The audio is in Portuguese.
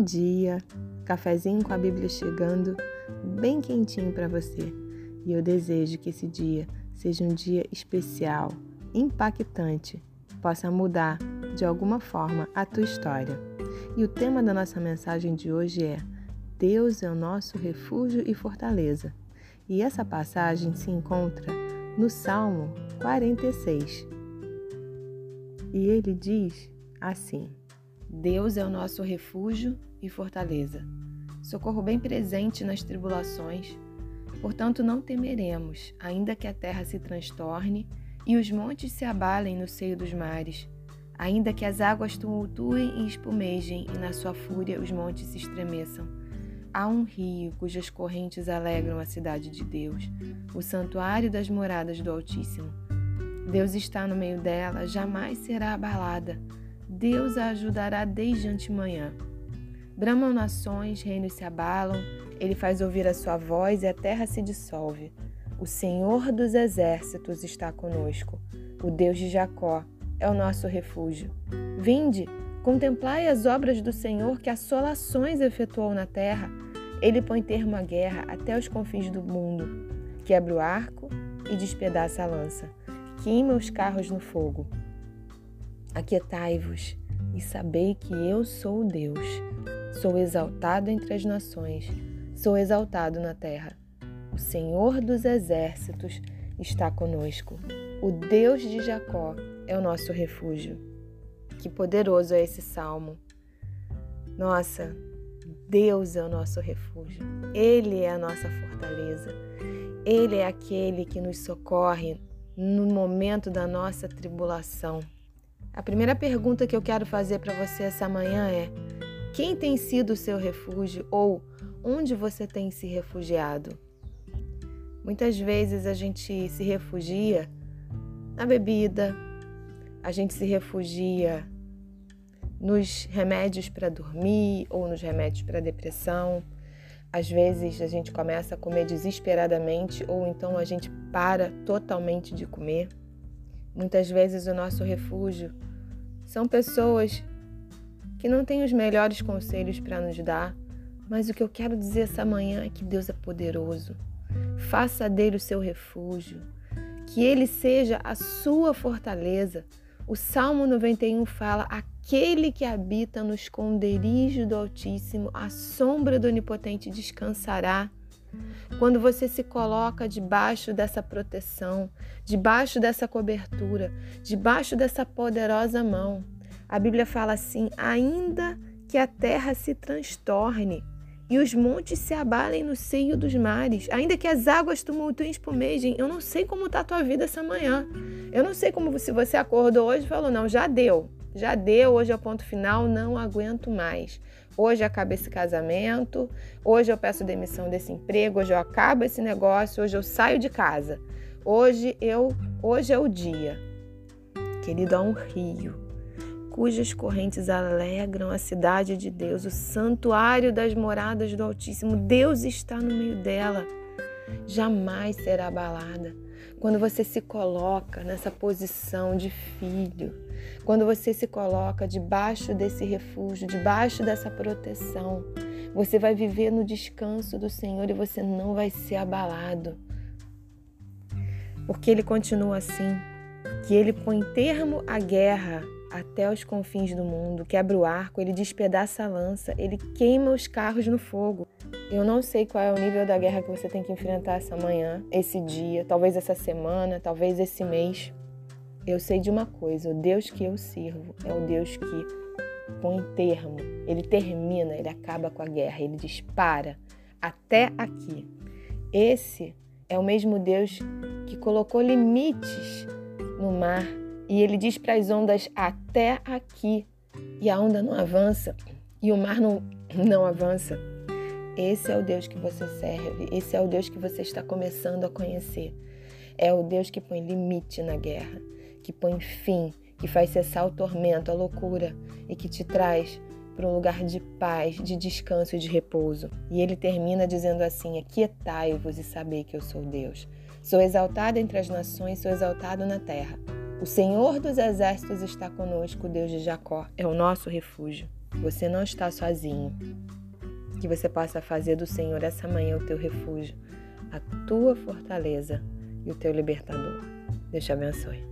Bom dia! Cafezinho com a Bíblia chegando, bem quentinho para você. E eu desejo que esse dia seja um dia especial, impactante, possa mudar de alguma forma a tua história. E o tema da nossa mensagem de hoje é: Deus é o nosso refúgio e fortaleza. E essa passagem se encontra no Salmo 46. E ele diz assim: Deus é o nosso refúgio e fortaleza, socorro bem presente nas tribulações. Portanto, não temeremos, ainda que a terra se transtorne e os montes se abalem no seio dos mares, ainda que as águas tumultuem e espumejem e na sua fúria os montes se estremeçam. Há um rio cujas correntes alegram a cidade de Deus, o santuário das moradas do Altíssimo. Deus está no meio dela, jamais será abalada. Deus a ajudará desde antemanhã. Bramam nações, reinos se abalam, ele faz ouvir a sua voz e a terra se dissolve. O Senhor dos exércitos está conosco. O Deus de Jacó é o nosso refúgio. Vinde, contemplai as obras do Senhor que assolações efetuou na terra. Ele põe termo à guerra até os confins do mundo. Quebra o arco e despedaça a lança. Queima os carros no fogo. Aquietai-vos e sabei que eu sou Deus. Sou exaltado entre as nações, sou exaltado na terra. O Senhor dos exércitos está conosco. O Deus de Jacó é o nosso refúgio. Que poderoso é esse salmo. Nossa, Deus é o nosso refúgio. Ele é a nossa fortaleza. Ele é aquele que nos socorre no momento da nossa tribulação. A primeira pergunta que eu quero fazer para você essa manhã é: quem tem sido o seu refúgio ou onde você tem se refugiado? Muitas vezes a gente se refugia na bebida, a gente se refugia nos remédios para dormir ou nos remédios para depressão. Às vezes a gente começa a comer desesperadamente ou então a gente para totalmente de comer. Muitas vezes o nosso refúgio são pessoas que não têm os melhores conselhos para nos dar, mas o que eu quero dizer essa manhã é que Deus é poderoso. Faça dele o seu refúgio, que ele seja a sua fortaleza. O Salmo 91 fala: Aquele que habita no esconderijo do Altíssimo, a sombra do Onipotente descansará. Quando você se coloca debaixo dessa proteção, debaixo dessa cobertura, debaixo dessa poderosa mão, a Bíblia fala assim: ainda que a terra se transtorne e os montes se abalem no seio dos mares, ainda que as águas tumultuem e espumejem, eu não sei como está a tua vida essa manhã. Eu não sei como se você acordou hoje e falou: não, já deu, já deu, hoje é o ponto final, não aguento mais. Hoje acaba esse casamento, hoje eu peço demissão desse emprego, hoje eu acabo esse negócio, hoje eu saio de casa. Hoje eu, hoje é o dia. Querido, há um rio cujas correntes alegram a cidade de Deus, o santuário das moradas do Altíssimo. Deus está no meio dela. Jamais será abalada. Quando você se coloca nessa posição de filho, quando você se coloca debaixo desse refúgio, debaixo dessa proteção, você vai viver no descanso do Senhor e você não vai ser abalado. Porque ele continua assim, que ele põe termo à guerra até os confins do mundo, quebra o arco, ele despedaça a lança, ele queima os carros no fogo. Eu não sei qual é o nível da guerra que você tem que enfrentar essa manhã, esse dia, talvez essa semana, talvez esse mês. Eu sei de uma coisa: o Deus que eu sirvo é o Deus que põe termo, ele termina, ele acaba com a guerra, ele dispara até aqui. Esse é o mesmo Deus que colocou limites no mar e ele diz para as ondas até aqui e a onda não avança e o mar não, não avança. Esse é o Deus que você serve, esse é o Deus que você está começando a conhecer. É o Deus que põe limite na guerra que põe fim, que faz cessar o tormento, a loucura e que te traz para um lugar de paz, de descanso e de repouso. E ele termina dizendo assim: Aquietai-vos e sabei que eu sou Deus. Sou exaltado entre as nações, sou exaltado na terra. O Senhor dos exércitos está conosco, o Deus de Jacó é o nosso refúgio. Você não está sozinho. Que você possa fazer do Senhor essa manhã o teu refúgio, a tua fortaleza e o teu libertador. Deus te abençoe.